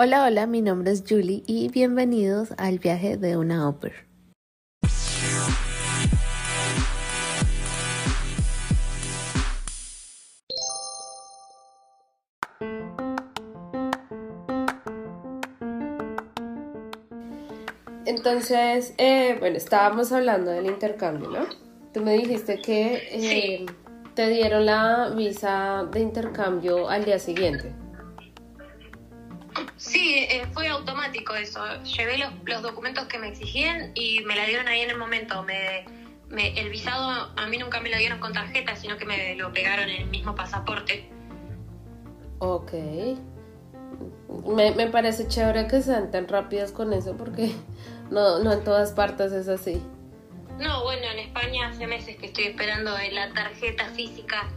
Hola, hola, mi nombre es Julie y bienvenidos al viaje de una ópera. Entonces, eh, bueno, estábamos hablando del intercambio, ¿no? Tú me dijiste que eh, te dieron la visa de intercambio al día siguiente. Eh, fue automático eso. Llevé los, los, documentos que me exigían y me la dieron ahí en el momento. Me, el visado a mí nunca me lo dieron con tarjeta, sino que me lo pegaron en el mismo pasaporte. Ok. Me, me parece chévere que sean tan rápidas con eso porque no, no en todas partes es así. No, bueno, en España hace meses que estoy esperando la tarjeta física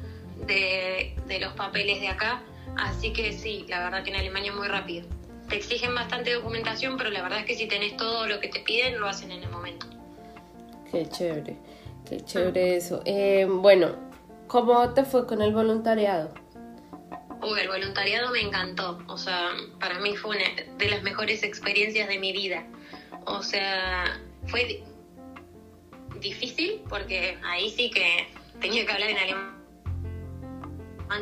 de, de los papeles de acá, así que sí, la verdad que en Alemania es muy rápido. Te exigen bastante documentación, pero la verdad es que si tenés todo lo que te piden, lo hacen en el momento. Qué chévere, qué chévere eso. Eh, bueno, ¿cómo te fue con el voluntariado? Uy, el voluntariado me encantó. O sea, para mí fue una de las mejores experiencias de mi vida. O sea, fue difícil porque ahí sí que tenía que hablar en alemán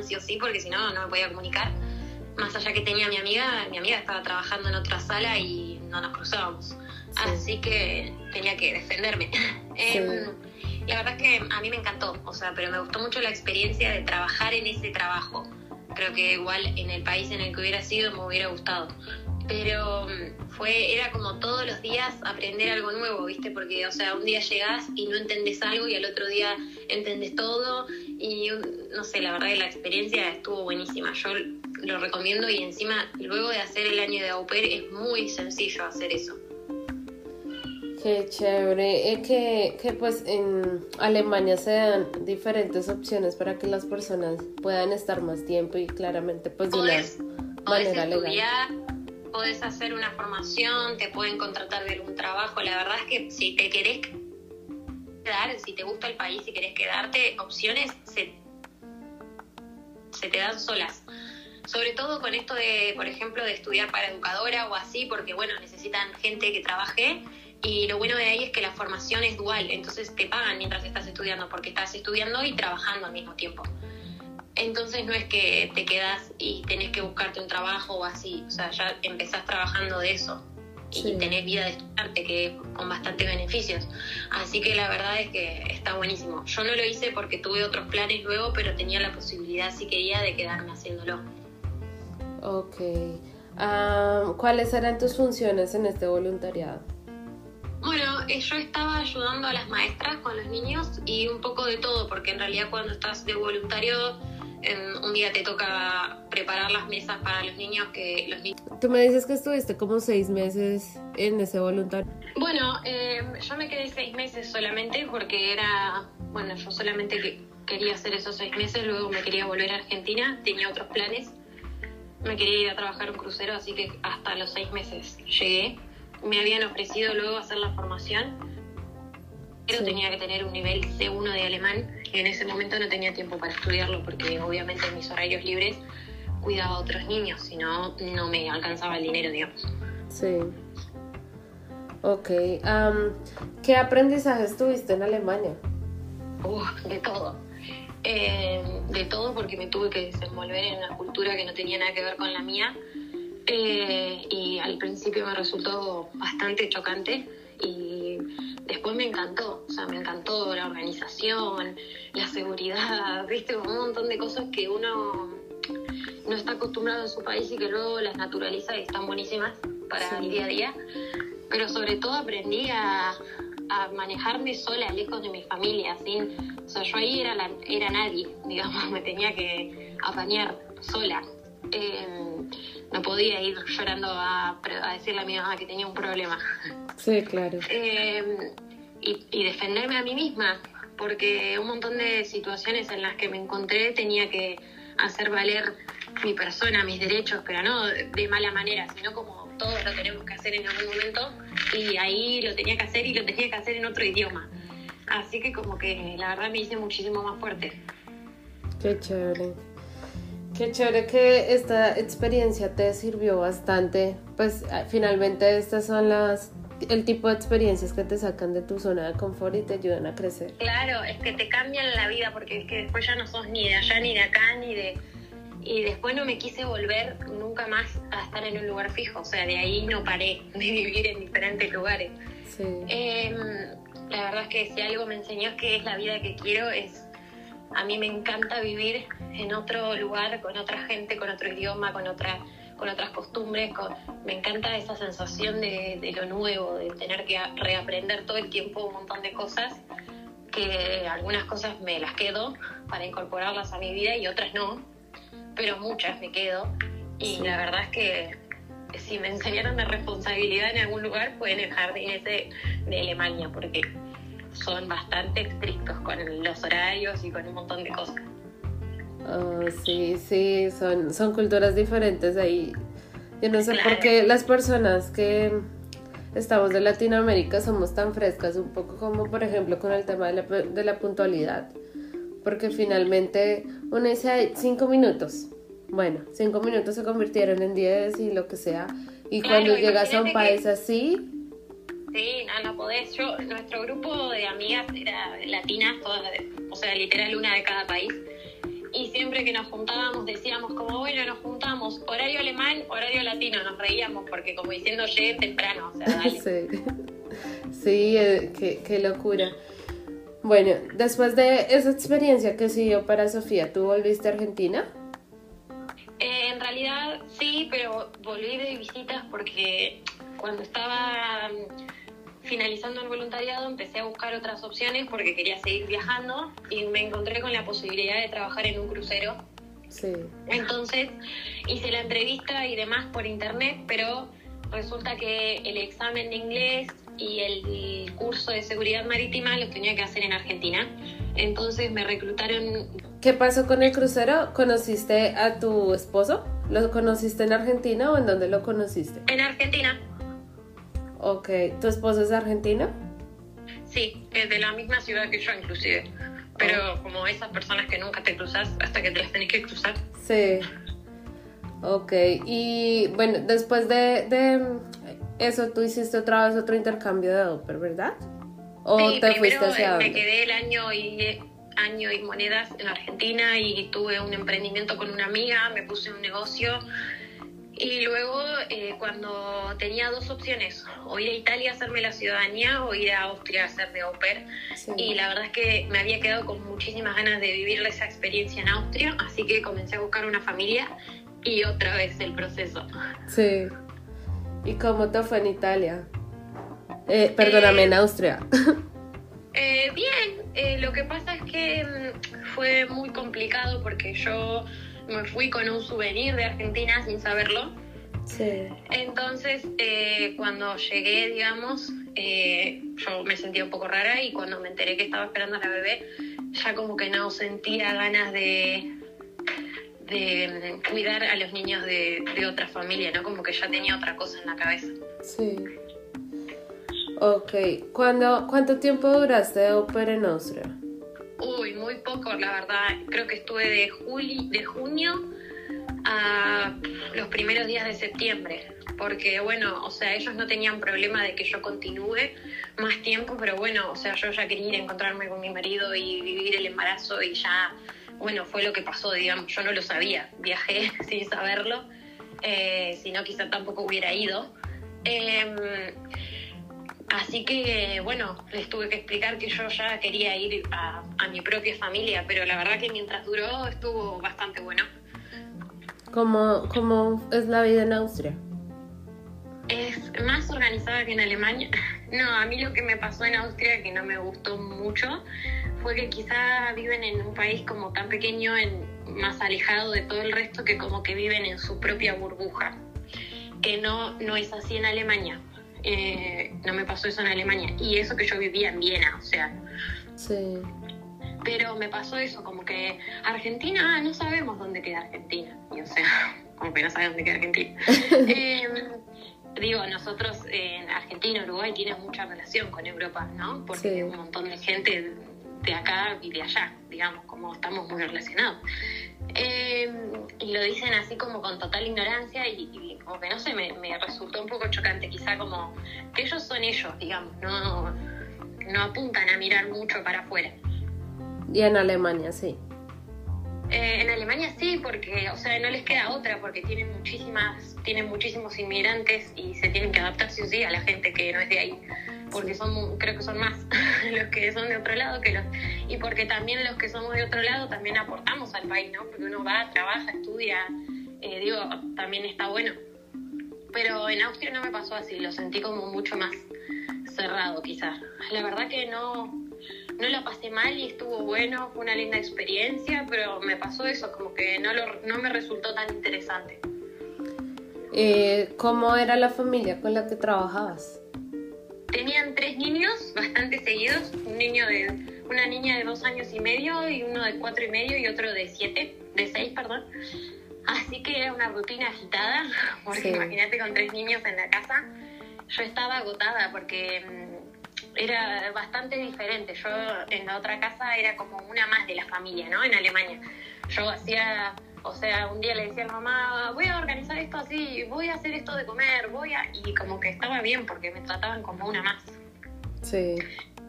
sí o sí porque si no no me podía comunicar. Más allá que tenía a mi amiga, mi amiga estaba trabajando en otra sala y no nos cruzábamos. Así que tenía que defenderme. Em, la verdad es que a mí me encantó, o sea, pero me gustó mucho la experiencia de trabajar en ese trabajo. Creo que igual en el país en el que hubiera sido me hubiera gustado pero mm, fue era como todos los días aprender algo nuevo, ¿viste? Porque, o sea, un día llegás y no entendés algo y al otro día entendés todo y no sé, la verdad que la experiencia estuvo buenísima. Yo lo recomiendo y encima luego de hacer el año de au pair es muy sencillo hacer eso. Qué chévere. Es que, que pues en Alemania se dan diferentes opciones para que las personas puedan estar más tiempo y claramente pues de una manera legal podés hacer una formación, te pueden contratar de algún trabajo. La verdad es que si te querés quedar, si te gusta el país y querés quedarte, opciones se, se te dan solas. Sobre todo con esto de, por ejemplo, de estudiar para educadora o así, porque bueno, necesitan gente que trabaje y lo bueno de ahí es que la formación es dual, entonces te pagan mientras estás estudiando, porque estás estudiando y trabajando al mismo tiempo. Entonces no es que te quedas y tenés que buscarte un trabajo o así, o sea, ya empezás trabajando de eso y tenés vida de estudiante que con bastantes beneficios. Así que la verdad es que está buenísimo. Yo no lo hice porque tuve otros planes luego, pero tenía la posibilidad, si quería, de quedarme haciéndolo. Ok. Ah, ¿Cuáles eran tus funciones en este voluntariado? Bueno, eh, yo estaba ayudando a las maestras con los niños y un poco de todo, porque en realidad cuando estás de voluntario un día te toca preparar las mesas para los niños que los niños... Tú me dices que estuviste como seis meses en ese voluntario. Bueno, eh, yo me quedé seis meses solamente porque era, bueno, yo solamente quería hacer esos seis meses, luego me quería volver a Argentina, tenía otros planes, me quería ir a trabajar un crucero, así que hasta los seis meses llegué. Me habían ofrecido luego hacer la formación, pero tenía que tener un nivel C1 de alemán en ese momento no tenía tiempo para estudiarlo porque obviamente en mis horarios libres cuidaba a otros niños, si no, no me alcanzaba el dinero, digamos. Sí. Ok. ¿Qué aprendizajes tuviste en Alemania? de todo. Eh, de todo porque me tuve que desenvolver en una cultura que no tenía nada que ver con la mía. Eh, y al principio me resultó bastante chocante y después me encantó, o sea, me encantó la organización, la seguridad, viste, un montón de cosas que uno no está acostumbrado en su país y que luego las naturaliza y están buenísimas para el día a día. Pero sobre todo aprendí a, manejarme sola, lejos de mi familia, sin, o sea, yo ahí era, era nadie, digamos, me tenía que apañar sola. Em, no podía ir llorando a, a, decirle a mi mamá que tenía un problema. Sí, claro. Em, y, defenderme a mí misma, porque un montón de situaciones en las que me encontré tenía que hacer valer mi persona, mis derechos, pero no de mala manera, sino como todos lo tenemos que hacer en algún momento y ahí lo tenía que hacer y lo tenía que hacer en otro idioma. Así que como que la verdad me hice muchísimo más fuerte. Qué chévere. Qué chévere que esta experiencia te sirvió bastante. Pues finalmente estas son las el tipo de experiencias que te sacan de tu zona de confort y te ayudan a crecer. Claro, es que te cambian la vida porque es que después ya no sos ni de allá ni de acá ni de y después no me quise volver nunca más a estar en un lugar fijo, o sea, de ahí no paré de vivir en diferentes lugares. Sí. Em, la verdad es que si algo me enseñó que es la vida que quiero, es a mí me encanta vivir en otro lugar, con otra gente, con otro idioma, con otra con otras costumbres, me encanta esa sensación de, de, lo nuevo, de tener que reaprender todo el tiempo un montón de cosas, que algunas cosas me las quedo para incorporarlas a mi vida y otras no, pero muchas me quedo. Y la verdad es que si me enseñaron de responsabilidad en algún lugar, pueden el jardín ese de Alemania, porque son bastante estrictos con los horarios y con un montón de cosas. Oh, sí, sí, son, son culturas diferentes ahí. Yo no sé por qué las personas que estamos de Latinoamérica somos tan frescas, un poco como por ejemplo con el tema de la, de la puntualidad porque finalmente uno dice cinco minutos. Bueno, cinco minutos se convirtieron en diez y lo que sea. Y cuando llegas a un país así... Sí, no, no podés. Yo, nuestro grupo de amigas era latinas, todas, o sea, literal una de cada país. Y siempre que nos juntábamos decíamos como, bueno, nos juntamos, horario alemán, horario latino, nos reíamos porque como diciendo llegué temprano, o sea, dale. sí, sí eh, qué, qué locura. Bueno, después de esa experiencia que siguió para Sofía, ¿tú volviste a Argentina? Eh, en realidad sí, pero volví de visitas porque cuando estaba mm, finalizando el voluntariado empecé a buscar otras opciones porque quería seguir viajando y me encontré con la posibilidad de trabajar en un crucero. Sí. Entonces hice la entrevista y demás por internet, pero resulta que el examen de inglés y el curso de seguridad marítima lo tenía que hacer en Argentina. Entonces me reclutaron. ¿Qué pasó con el crucero? ¿Conociste a tu esposo? ¿Lo conociste en Argentina o en dónde lo conociste? En Argentina. Ok, ¿tu esposo es argentino? Sí, es de la misma ciudad que yo inclusive. Pero oh. como esas personas que nunca te cruzas hasta que te las tenés que cruzar. Sí. Ok, y bueno, después de, de eso tú hiciste otra vez otro intercambio de Doper, ¿verdad? ¿O sí, te fuiste hacia me quedé el año y año y monedas en Argentina y tuve un emprendimiento con una amiga, me puse un negocio y luego eh, cuando tenía dos opciones, o ir a Italia a hacerme la ciudadanía o ir a Austria a hacer de au pair. Y la verdad es que me había quedado con muchísimas ganas de vivir esa experiencia en Austria, así que comencé a buscar una familia y otra vez el proceso. Sí. ¿Y cómo te fue en Italia? Eh, perdóname, en eh, Austria. Eh, bien, lo que pasa es que mm, fue muy complicado porque yo me fui con un souvenir de Argentina sin saberlo. Sí. Entonces, cuando llegué, digamos, yo me sentía un poco rara y cuando me enteré que estaba esperando a la bebé, ya como que no sentía ganas de, de cuidar a los niños de, otra familia, ¿no? Como que ya tenía otra cosa en la cabeza. Sí. Ok. ¿Cuándo, ¿Cuánto tiempo duraste de Austria? Uy, muy poco, la verdad. Creo que estuve de, juli, de junio a los primeros días de septiembre. Porque, bueno, o sea, ellos no tenían problema de que yo continúe más tiempo, pero bueno, o sea, yo ya quería ir a encontrarme con mi marido y vivir el embarazo y ya bueno, fue lo que pasó, digamos, yo no lo sabía, viajé sin saberlo, eh, si no quizá tampoco hubiera ido. Em, así que, bueno, les tuve que explicar que yo ya quería ir a, mi propia familia, pero la verdad que mientras duró estuvo bastante bueno. ¿Cómo, ¿Cómo es la vida en Austria? Es más organizada que en Alemania. No, a mí lo que me pasó en Austria, que no me gustó mucho, fue que quizá viven en un país como tan pequeño, en, más alejado de todo el resto, que como que viven en su propia burbuja, que no, no es así en Alemania. Eh, no me pasó eso en Alemania. Y eso que yo vivía en Viena, o sea. Sí. Pero me pasó eso, como que Argentina, ah, no sabemos dónde queda Argentina. Y o sea, como que no sabemos dónde queda Argentina. Em, digo, nosotros en Argentina, Uruguay tiene mucha relación con Europa, ¿no? Porque hay un montón de gente de acá y de allá, digamos, como estamos muy relacionados. Eh, y lo dicen así como con total ignorancia y, como que no sé, me, me, resultó un poco chocante, quizá como que ellos son ellos, digamos, no, no apuntan a mirar mucho para afuera. Y en Alemania, sí. Eh, en Alemania sí, porque, o sea, no les queda otra, porque tienen muchísimas, tienen muchísimos inmigrantes y se tienen que adaptar sí o sí a la gente que no es de ahí, porque son, creo que son más los que son de otro lado que los, y porque también los que somos de otro lado también aportamos al país, ¿no? Porque uno va, trabaja, estudia, eh, digo, también está bueno. Pero en Austria no me pasó así, lo sentí como mucho más cerrado quizás. La verdad que no, no la pasé mal y estuvo bueno, fue una linda experiencia, pero me pasó eso, como que no, no me resultó tan interesante. Eh, ¿Cómo era la familia con la que trabajabas? Tenían tres niños bastante seguidos, un niño de, una niña de dos años y medio y uno de cuatro y medio y otro de siete, de seis, perdón. Así que era una rutina agitada, porque imagínate con tres niños en la casa. Yo estaba agotada porque mm, era bastante diferente. Yo en la otra casa era como una más de la familia, ¿no? En Alemania. Yo hacía, o sea, un día le decía a la mamá, voy a organizar esto así, voy a hacer esto de comer, voy a... Y como que estaba bien porque me trataban como una más. Sí.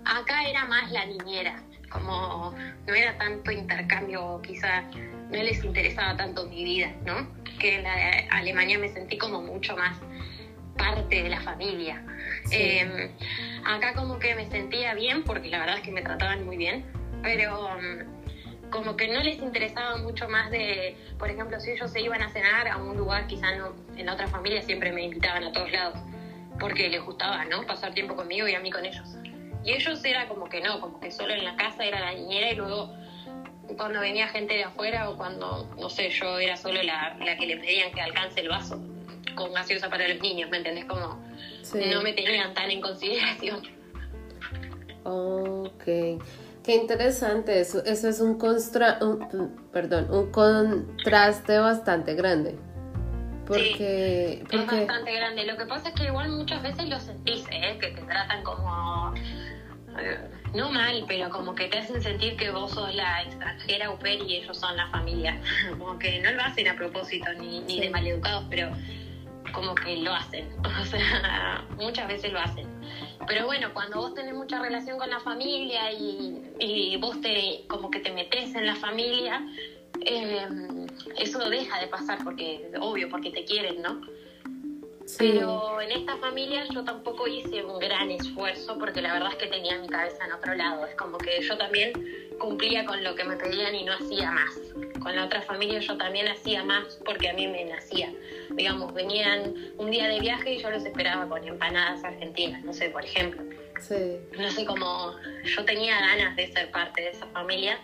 Acá era más la niñera, como no era tanto intercambio, quizá no les interesaba tanto mi vida, ¿no? Que en la Alemania me sentí como mucho más parte de la familia. Em, acá como que me sentía bien, porque la verdad es que me trataban muy bien, pero um, como que no les interesaba mucho más de, por ejemplo, si ellos se iban a cenar a un lugar, quizá no, en la otra familia siempre me invitaban a todos lados, porque les gustaba, ¿no? Pasar tiempo conmigo y a mí con ellos. Y ellos era como que no, como que solo en la casa era la niñera y luego cuando venía gente de afuera o cuando, no sé, yo era solo la, la que le pedían que alcance el vaso con gaseosa para los niños, ¿me entendés? Como no me tenían tan en consideración. Ok, qué interesante eso. Eso es un, constra, perdón, un contraste bastante grande. Porque, es bastante grande. Lo que pasa es que igual muchas veces lo sentís, ¿eh? que te tratan como eh, no mal, pero como que te hacen sentir que vos sos la extranjera au y ellos son la familia. Como que no lo hacen a propósito ni, ni de maleducados, pero como que lo hacen, o sea, muchas veces lo hacen. Pero bueno, cuando vos tenés mucha relación con la familia y, vos te como que te metes en la familia, eh, eso deja de pasar porque, obvio, porque te quieren, ¿no? Pero en esta familia yo tampoco hice un gran esfuerzo porque la verdad es que tenía mi cabeza en otro lado. Es como que yo también cumplía con lo que me pedían y no hacía más. Con la otra familia yo también hacía más porque a mí me nacía. Digamos, venían un día de viaje y yo los esperaba con empanadas argentinas, no sé, por ejemplo. Sí. No sé cómo yo tenía ganas de ser parte de esa familia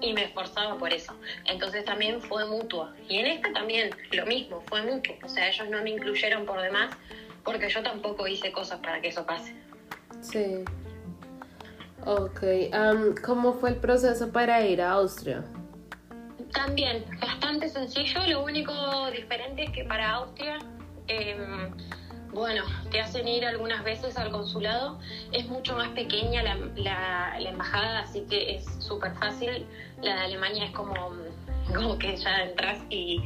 y me esforzaba por eso. Entonces también fue mutuo. Y en esta también lo mismo, fue mutuo. O sea, ellos no me incluyeron por demás porque yo tampoco hice cosas para que eso pase. Sí. Ok. ¿Cómo fue el proceso para ir a Austria? También, bastante sencillo. Lo único diferente es que para Austria... Eh, bueno, te hacen ir algunas veces al consulado. Es mucho más pequeña la, la, embajada, así que es súper fácil. La de Alemania es como, como que ya entras y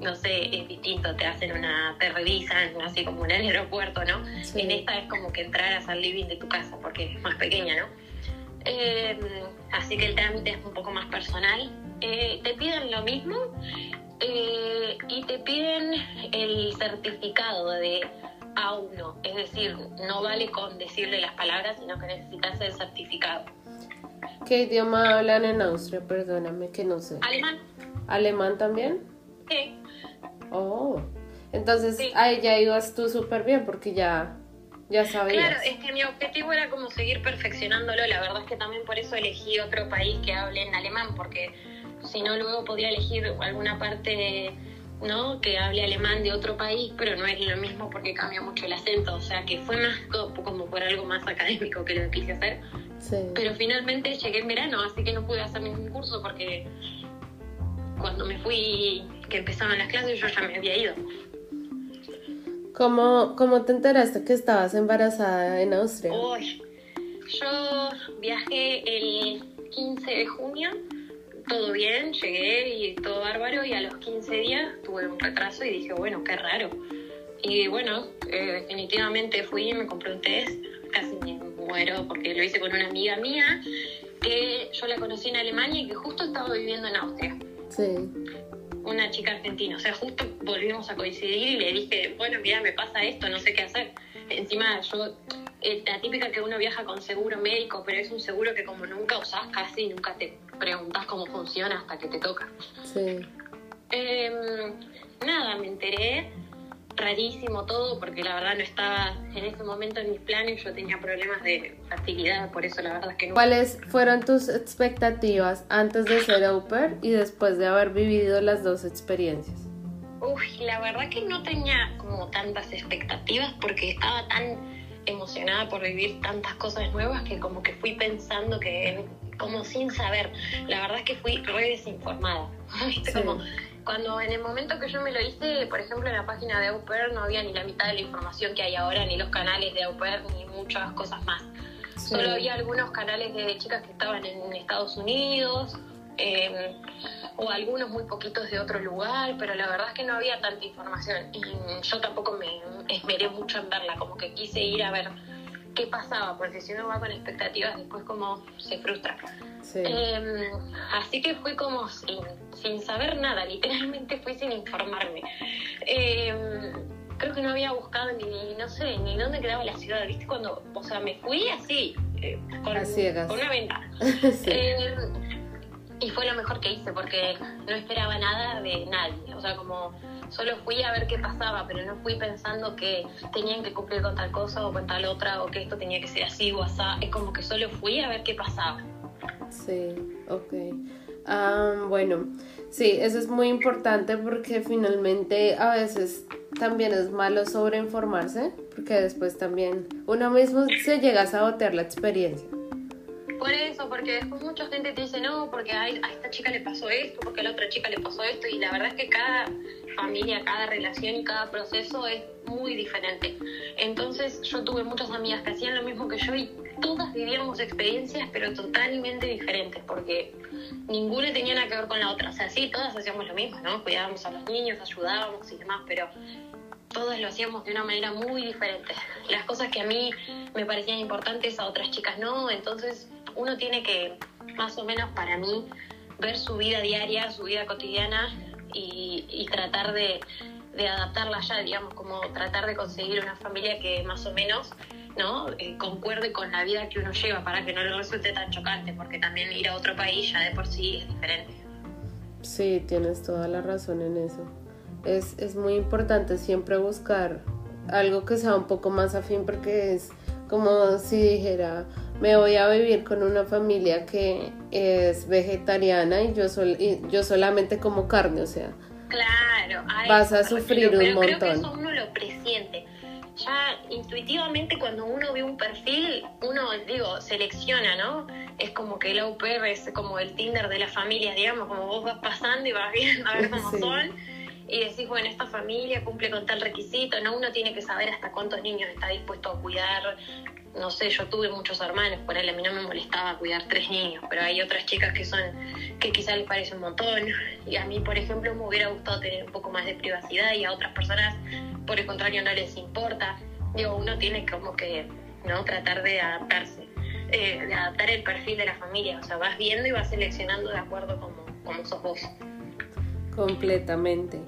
no sé, es distinto, te hacen una, te revisan, así como en el aeropuerto, ¿no? En esta es como que entraras al living de tu casa, porque es más pequeña, ¿no? Eh, así que el trámite es un poco más personal. Eh, te piden lo mismo eh, y te piden el certificado de a uno, es decir, no vale con decirle las palabras, sino que necesitas el certificado. ¿Qué idioma hablan en Austria? Perdóname que no sé. Alemán. ¿Alemán también? Sí. Oh, entonces ahí ya ibas tú súper bien porque ya, ya sabías. Claro, es que mi objetivo era como seguir perfeccionándolo. La verdad es que también por eso elegí otro país que hable en alemán, porque si no luego podía elegir alguna parte ¿no? que hable alemán de otro país, pero no es lo mismo porque cambia mucho el acento, o sea que fue más como por algo más académico que lo que quise hacer. Pero finalmente llegué en verano, así que no pude hacer ningún curso porque cuando me fui, que empezaban las clases, yo ya me había ido. ¿Cómo, cómo te enteraste que estabas embarazada en Austria? yo viajé el 15 de junio todo bien, llegué y todo bárbaro y a los 15 días tuve un retraso y dije, bueno, qué raro. Y bueno, eh, definitivamente fui, me compré un test, casi me muero porque lo hice con una amiga mía que yo la conocí en Alemania y que justo estaba viviendo en Austria. Sí. Una chica argentina, o sea, justo volvimos a coincidir y le dije, bueno, mira, me pasa esto, no sé qué hacer. Encima yo, eh, la típica que uno viaja con seguro médico, pero es un seguro que como nunca usás casi, nunca te preguntas cómo funciona hasta que te toca. Sí. Em, nada, me enteré, rarísimo todo, porque la verdad no estaba en ese momento en mis planes, yo tenía problemas de fertilidad, por eso la verdad es que no. ¿Cuáles fueron tus expectativas antes de ser au pair y después de haber vivido las dos experiencias? Uy, la verdad que no tenía como tantas expectativas porque estaba tan emocionada por vivir tantas cosas nuevas que como que fui pensando que como sin saber. La verdad es que fui re desinformada. ¿Viste? Sí. Como cuando en el momento que yo me lo hice, por ejemplo, en la página de Au Pair no había ni la mitad de la información que hay ahora, ni los canales de Au Pair, ni muchas cosas más. Sí. Solo había algunos canales de chicas que estaban en Estados Unidos, eh, o algunos muy poquitos de otro lugar, pero la verdad es que no había tanta información. Y yo tampoco me esmeré mucho en verla, como que quise ir a ver qué pasaba, porque si uno va con expectativas, después como se frustra. Sí. Eh, así que fui como sin, sin saber nada, literalmente fui sin informarme. Eh, creo que no había buscado ni, no sé, ni dónde quedaba la ciudad, ¿viste? Cuando, o sea, me fui así, eh, con, una ventana. Sí. Eh, y fue lo mejor que hice porque no esperaba nada de nadie. O sea, como solo fui a ver qué pasaba, pero no fui pensando que tenían que cumplir con tal cosa o con tal otra o que esto tenía que ser así o así. Es como que solo fui a ver qué pasaba. Sí, ok. Ah, bueno, sí, eso es muy importante porque finalmente a veces también es malo sobreinformarse, porque después también uno mismo se llega a sabotear la experiencia. Por eso, porque después mucha gente te dice, no, porque a esta chica le pasó esto, porque a la otra chica le pasó esto, y la verdad es que cada familia, cada relación y cada proceso es muy diferente. Entonces yo tuve muchas amigas que hacían lo mismo que yo y todas vivíamos experiencias, pero totalmente diferentes, porque ninguna tenía nada que ver con la otra. O sea, sí, todas hacíamos lo mismo, ¿no? Cuidábamos a los niños, ayudábamos y demás, pero todas lo hacíamos de una manera muy diferente. Las cosas que a mí me parecían importantes a otras chicas no, entonces uno tiene que, más o menos para mí, ver su vida diaria, su vida cotidiana y, y tratar de, adaptarla ya, digamos, como tratar de conseguir una familia que más o menos ¿no? Eh, concuerde con la vida que uno lleva para que no le resulte tan chocante, porque también ir a otro país ya de por sí es diferente. Sí, tienes toda la razón en eso. Es, es muy importante siempre buscar algo que sea un poco más afín porque es como si dijera, me voy a vivir con una familia que es vegetariana y yo, sol, y yo solamente como carne, o sea. Claro, a vas a sufrir pero, un montón. Creo que eso uno lo presiente. Ya intuitivamente cuando uno ve un perfil, uno, digo, selecciona, ¿no? Es como que el au pair es como el Tinder de las familias, digamos, como vos vas pasando y vas viendo a ver cómo Sí. son y decís, bueno, esta familia cumple con tal requisito, ¿no? Uno tiene que saber hasta cuántos niños está dispuesto a cuidar. No sé, yo tuve muchos hermanos, por él a mí no me molestaba cuidar tres niños, pero hay otras chicas que son, que quizás les parece un montón. Y a mí, por ejemplo, me hubiera gustado tener un poco más de privacidad y a otras personas, por el contrario, no les importa. Digo, uno tiene como que, ¿no? Tratar de adaptarse, eh, de adaptar el perfil de la familia. O sea, vas viendo y vas seleccionando de acuerdo como, como sos vos. Completamente.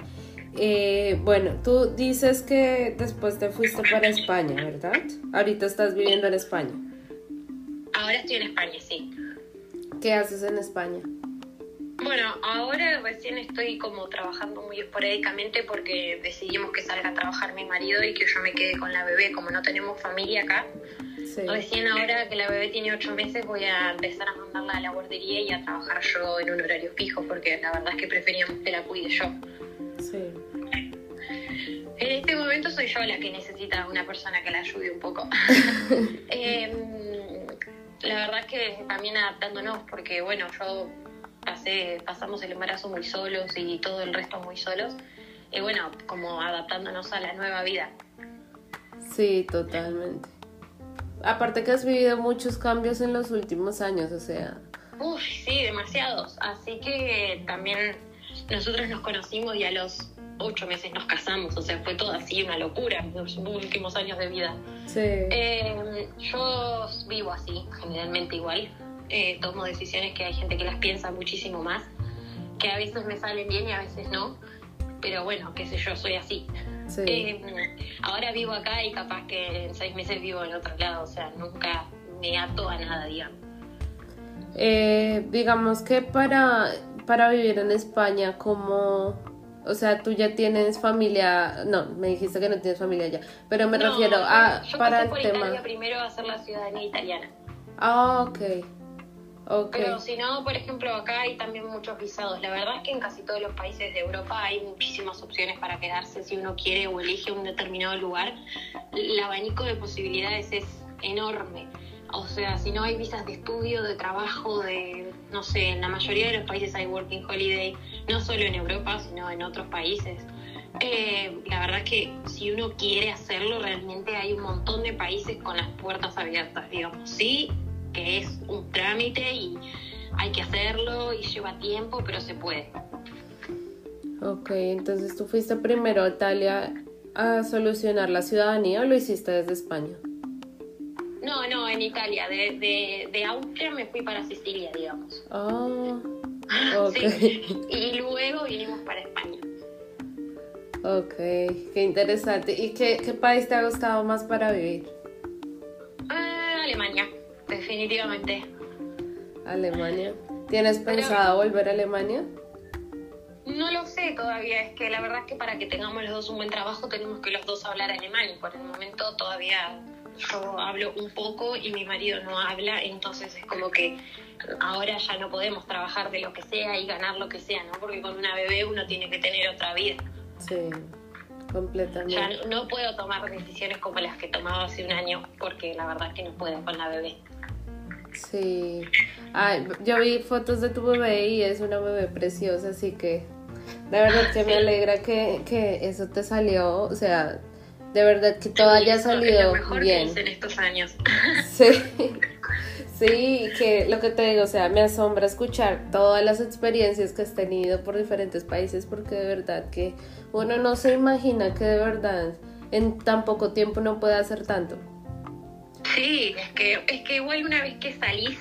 Eh, bueno, tú dices que después te fuiste para España, ¿verdad? Ahorita estás viviendo en España. Ahora estoy en España, sí. ¿Qué haces en España? Bueno, ahora recién estoy como trabajando muy esporádicamente porque decidimos que salga a trabajar mi marido y que yo me quede con la bebé. Como no tenemos familia acá, Sí. recién ahora que la bebé tiene ocho meses voy a empezar a mandarla a la guardería y a trabajar yo en un horario fijo porque la verdad es que preferíamos que la cuide yo. Sí. En este momento soy yo la que necesita una persona que la ayude un poco. Em, la verdad es que también adaptándonos, porque bueno, yo pasé, pasamos el embarazo muy solos y todo el resto muy solos. Y bueno, como adaptándonos a la nueva vida. Sí, totalmente. Aparte que has vivido muchos cambios en los últimos años, o sea, Uf, sí, demasiados. Así que también nosotros nos conocimos y a los ocho meses nos casamos, o sea, fue todo así una locura en los últimos años de vida. Sí. Eh, yo vivo así, generalmente igual. Eh, tomo decisiones que hay gente que las piensa muchísimo más, que a veces me salen bien y a veces no, pero bueno, qué sé yo, soy así. Sí. Eh, ahora vivo acá y capaz que en seis meses vivo en otro lado, o sea, nunca me ato a nada, digamos. Eh, digamos que para, para vivir en España, como, o sea, tú ya tienes familia, no, me dijiste que no tienes familia ya, pero me No, refiero a yo para pasé el por tema. Italia primero a hacer la ciudadanía italiana. Ah, ok. Ok. Pero si no, por ejemplo, acá hay también muchos visados. La verdad es que en casi todos los países de Europa hay muchísimas opciones para quedarse si uno quiere o elige un determinado lugar. El abanico de posibilidades es enorme. O sea, si no hay visas de estudio, de trabajo, de, no sé, en la mayoría de los países hay Working Holiday, no solo en Europa, sino en otros países. Eh, la verdad que si uno quiere hacerlo, realmente hay un montón de países con las puertas abiertas, digamos. Sí, que es un trámite y hay que hacerlo y lleva tiempo, pero se puede. Ok, entonces tú fuiste primero a Italia a solucionar la ciudadanía o lo hiciste desde España? No, no, en Italia. De, de, de Austria me fui para Sicilia, digamos. Ah, ok. Sí. Y luego vinimos para España. Ok, qué interesante. ¿Y qué, qué país te ha gustado más para vivir? Ah, Alemania, definitivamente. Alemania. ¿Tienes Pero- pensado volver a Alemania? No lo sé todavía, es que la verdad es que para que tengamos los dos un buen trabajo tenemos que los dos hablar alemán y por el momento todavía yo hablo un poco y mi marido no habla, entonces es como que ahora ya no podemos trabajar de lo que sea y ganar lo que sea, ¿no? Porque con una bebé uno tiene que tener otra vida. Sí, Ya completamente. no, no puedo tomar decisiones como las que tomaba hace un año porque la verdad es que no puedo con la bebé. Sí. Ay, yo vi fotos de tu bebé y es una bebé preciosa, así que de verdad que me alegra que, que eso te salió, o sea, de verdad que todo haya es salido lo mejor que bien. en estos años. Sí, sí, que lo que te digo, o sea, me asombra escuchar todas las experiencias que has tenido por diferentes países, porque de verdad que uno no se imagina que de verdad en tan poco tiempo no puede hacer tanto. Sí, es que, es que igual una vez que salís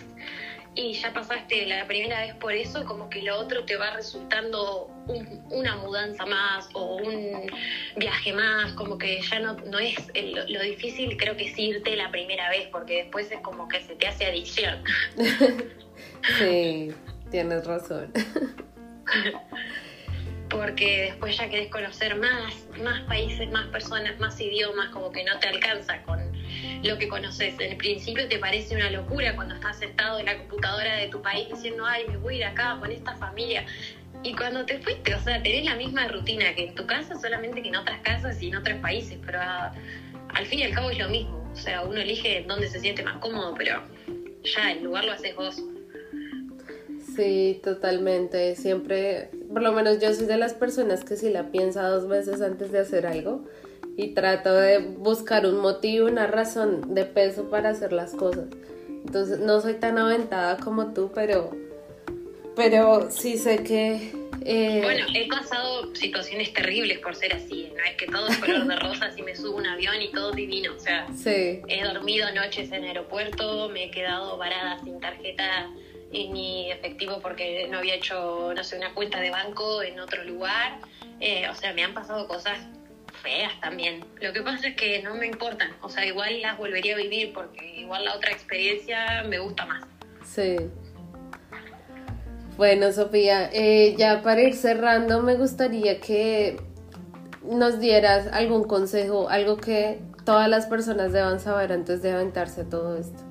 y ya pasaste la primera vez por eso, como que lo otro te va resultando un- una mudanza más o un viaje más, como que ya no, no es el- lo difícil, creo que es irte la primera vez, porque después es como que se te hace adicción. Sí, tienes razón. porque después ya querés conocer más, más países, más personas, más idiomas, como que no te alcanza con lo que conoces. En el principio te parece una locura cuando estás sentado en la computadora de tu país diciendo, ay, me voy a ir acá con esta familia. Y cuando te fuiste, o sea, tenés la misma rutina que en tu casa, solamente que en otras casas y en otros países, pero ah, al fin y al cabo es lo mismo. O sea, uno elige dónde se siente más cómodo, pero ya el lugar lo haces vos. Sí, totalmente. Siempre, por lo menos yo soy de las personas que sí la piensa dos veces antes de hacer algo y trato de buscar un motivo, una razón de peso para hacer las cosas. Entonces, no soy tan aventada como tú, pero, pero sí sé que... eh, Bueno, he pasado situaciones terribles por ser así. No es que todo es color de rosas y me subo a un avión y todo divino. O sea, sí, he dormido noches en aeropuerto, me he quedado varada sin tarjeta y ni efectivo porque no había hecho, no sé, una cuenta de banco en otro lugar. Eh, o sea, me han pasado cosas feas también. Lo que pasa es que no me importan. O sea, igual las volvería a vivir porque igual la otra experiencia me gusta más. sí. Bueno, Sofía, eh, ya para ir cerrando, me gustaría que nos dieras algún consejo, algo que todas las personas deban saber antes de aventarse a todo esto.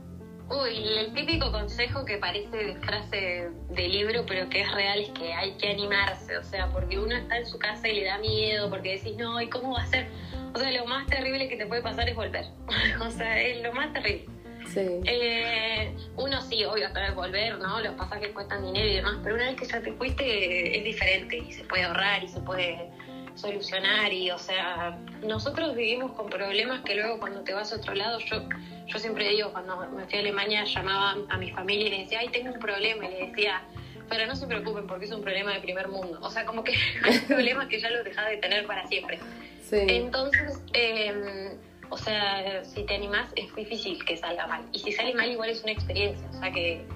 Uy, el típico consejo que parece frase de libro, pero que es real, es que hay que animarse, o sea, porque uno está en su casa y le da miedo, porque decís, no, ¿y cómo va a ser? O sea, lo más terrible que te puede pasar es volver, o sea, es lo más terrible. Sí, Eh, uno sí, obvio, hasta de volver, ¿no? Los pasajes cuestan dinero y demás, pero una vez que ya te fuiste es diferente y se puede ahorrar y se puede solucionar y, o sea, nosotros vivimos con problemas que luego cuando te vas a otro lado, yo, yo siempre digo, cuando me fui a Alemania llamaba a mi familia y le decía, ay, tengo un problema, y le decía, pero no se preocupen porque es un problema de primer mundo. O sea, como que hay problemas que ya los dejas de tener para siempre. Entonces, eh, o sea, si te animás es difícil que salga mal. Y si sale mal igual es una experiencia. O sea que,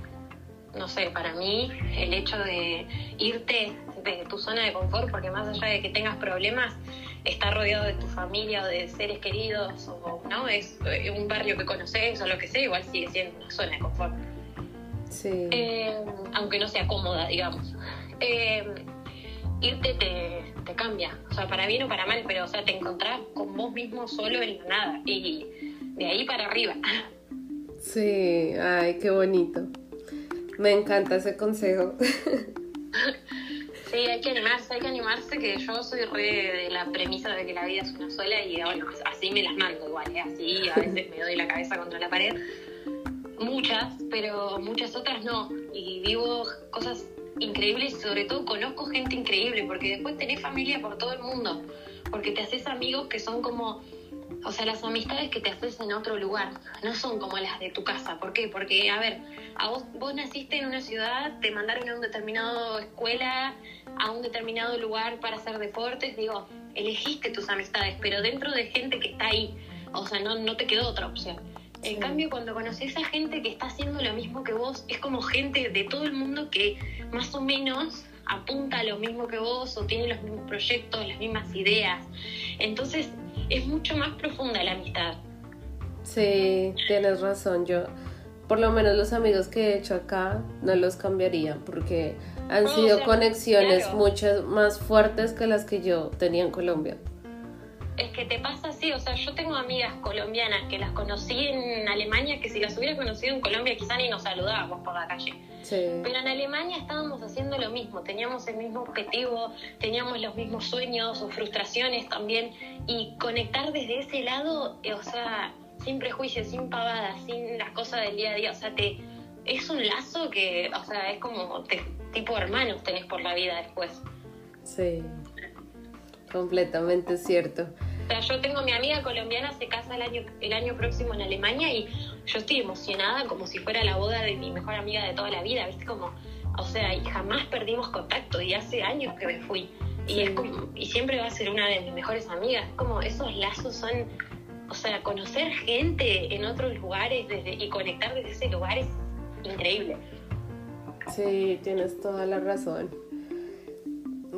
no sé, para mí el hecho de irte de tu zona de confort, porque más allá de que tengas problemas, estar rodeado de tu familia o de seres queridos, o no, es eh, un barrio que conoces o lo que sea, igual sigue siendo una zona de confort. Sí. Eh, aunque no sea cómoda, digamos. Eh, irte te, te, cambia, o sea, para bien o para mal, pero o sea, te encontrás con vos mismo solo en la nada y de ahí para arriba. Sí, ay, qué bonito. Me encanta ese consejo. Sí, hay que animarse, hay que animarse, que yo soy re de la premisa de que la vida es una sola y bueno, así me las mando igual, ¿eh? así a veces me doy la cabeza contra la pared. Muchas, pero muchas otras no. Y vivo cosas increíbles y sobre todo conozco gente increíble, porque después tenés familia por todo el mundo, porque te haces amigos que son como o sea, las amistades que te haces en otro lugar no son como las de tu casa. ¿Por qué? Porque, a ver, a vos, vos naciste en una ciudad, te mandaron a una determinada escuela, a un determinado lugar para hacer deportes, digo, elegiste tus amistades, pero dentro de gente que está ahí, o sea, no, no te quedó otra opción. En cambio, cuando conoces a gente que está haciendo lo mismo que vos, es como gente de todo el mundo que más o menos apunta a lo mismo que vos o tiene los mismos proyectos, las mismas ideas. Entonces, es mucho más profunda la amistad. Sí, tienes razón. Yo, por lo menos los amigos que he hecho acá, no los cambiaría porque han sido conexiones muchas más fuertes que las que yo tenía en Colombia. Es que te pasa así, o sea, yo tengo amigas colombianas que las conocí en Alemania, que si las hubiera conocido en Colombia quizá ni nos saludábamos por la calle. Pero en Alemania estábamos haciendo lo mismo, teníamos el mismo objetivo, teníamos los mismos sueños o frustraciones también, y conectar desde ese lado, eh, o sea, sin prejuicios, sin pavadas, sin las cosas del día a día, o sea, te, es un lazo que, o sea, es como tipo hermanos tenés por la vida después. Sí, completamente cierto. O sea, yo tengo mi amiga colombiana, se casa el año, el año próximo en Alemania y yo estoy emocionada como si fuera la boda de mi mejor amiga de toda la vida, ¿viste? Como, o sea, y jamás perdimos contacto y hace años que me fui. Y, es como, y siempre va a ser una de mis mejores amigas. Como esos lazos son, o sea, conocer gente en otros lugares desde, y conectar desde ese lugar es increíble. Sí, tienes toda la razón.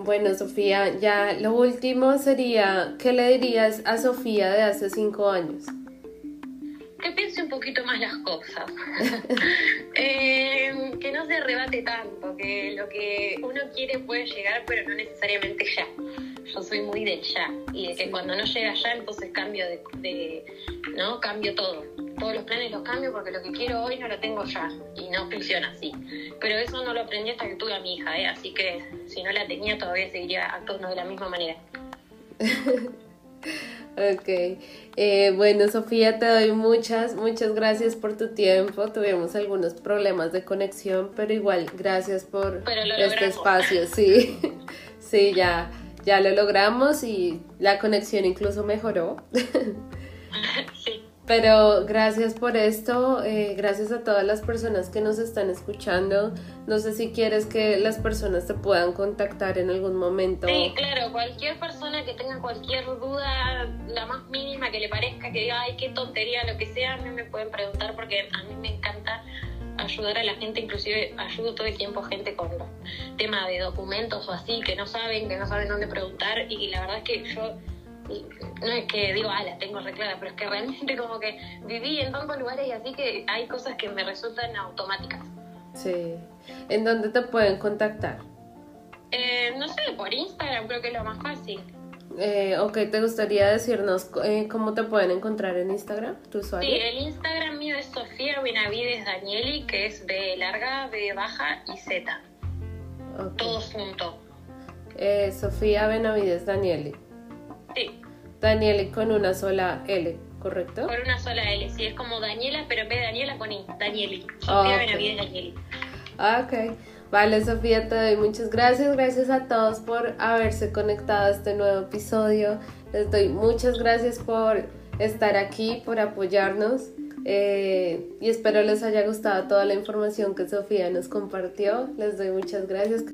Bueno, Sofía, ya lo último sería, ¿qué le dirías a Sofía de hace cinco años? Que piense un poquito más las cosas, eh, que no se arrebate tanto, que lo que uno quiere puede llegar, pero no necesariamente ya. Yo soy muy del ya, y de que cuando no llega ya, entonces cambio de, ¿no? Cambio todo todos los planes los cambio porque lo que quiero hoy no lo tengo ya y no funciona así. Pero eso no lo aprendí hasta que tuve a mi hija, ¿eh? así que si no la tenía todavía seguiría actuando de la misma manera. ok, eh, bueno Sofía, te doy muchas, muchas gracias por tu tiempo. Tuvimos algunos problemas de conexión, pero igual, gracias por este espacio. Sí, sí, ya, ya lo logramos y la conexión incluso mejoró. sí. Pero gracias por esto, eh, gracias a todas las personas que nos están escuchando. No sé si quieres que las personas te puedan contactar en algún momento. Sí, claro, cualquier persona que tenga cualquier duda, la más mínima que le parezca, que diga, ay, qué tontería, lo que sea, a mí me pueden preguntar porque a mí me encanta ayudar a la gente, inclusive ayudo todo el tiempo a gente con tema de documentos o así, que no saben, que no saben dónde preguntar y la verdad es que yo no es que digo, ah, la tengo reclara, pero es que realmente como que viví en tantos lugares y así que hay cosas que me resultan automáticas. Sí. ¿En dónde te pueden contactar? Eh, no sé, por Instagram creo que es lo más fácil. Eh, ok, ¿te gustaría decirnos eh, cómo te pueden encontrar en Instagram, tu usuario? Sí, el Instagram mío es Sofía Benavides Danieli, que es B larga, B baja y Z. Todos juntos. Eh, Sofía Benavides Danieli. Sí. Daniela con una sola L, ¿correcto? Con una sola L, sí, es como Daniela, pero en vez de Daniela con I, Danieli. Sofía ah, Benavides Danieli. Ah, ok. Vale, Sofía, te doy muchas gracias. Gracias a todos por haberse conectado a este nuevo episodio. Les doy muchas gracias por estar aquí, por apoyarnos. Eh, y espero les haya gustado toda la información que Sofía nos compartió. Les doy muchas gracias.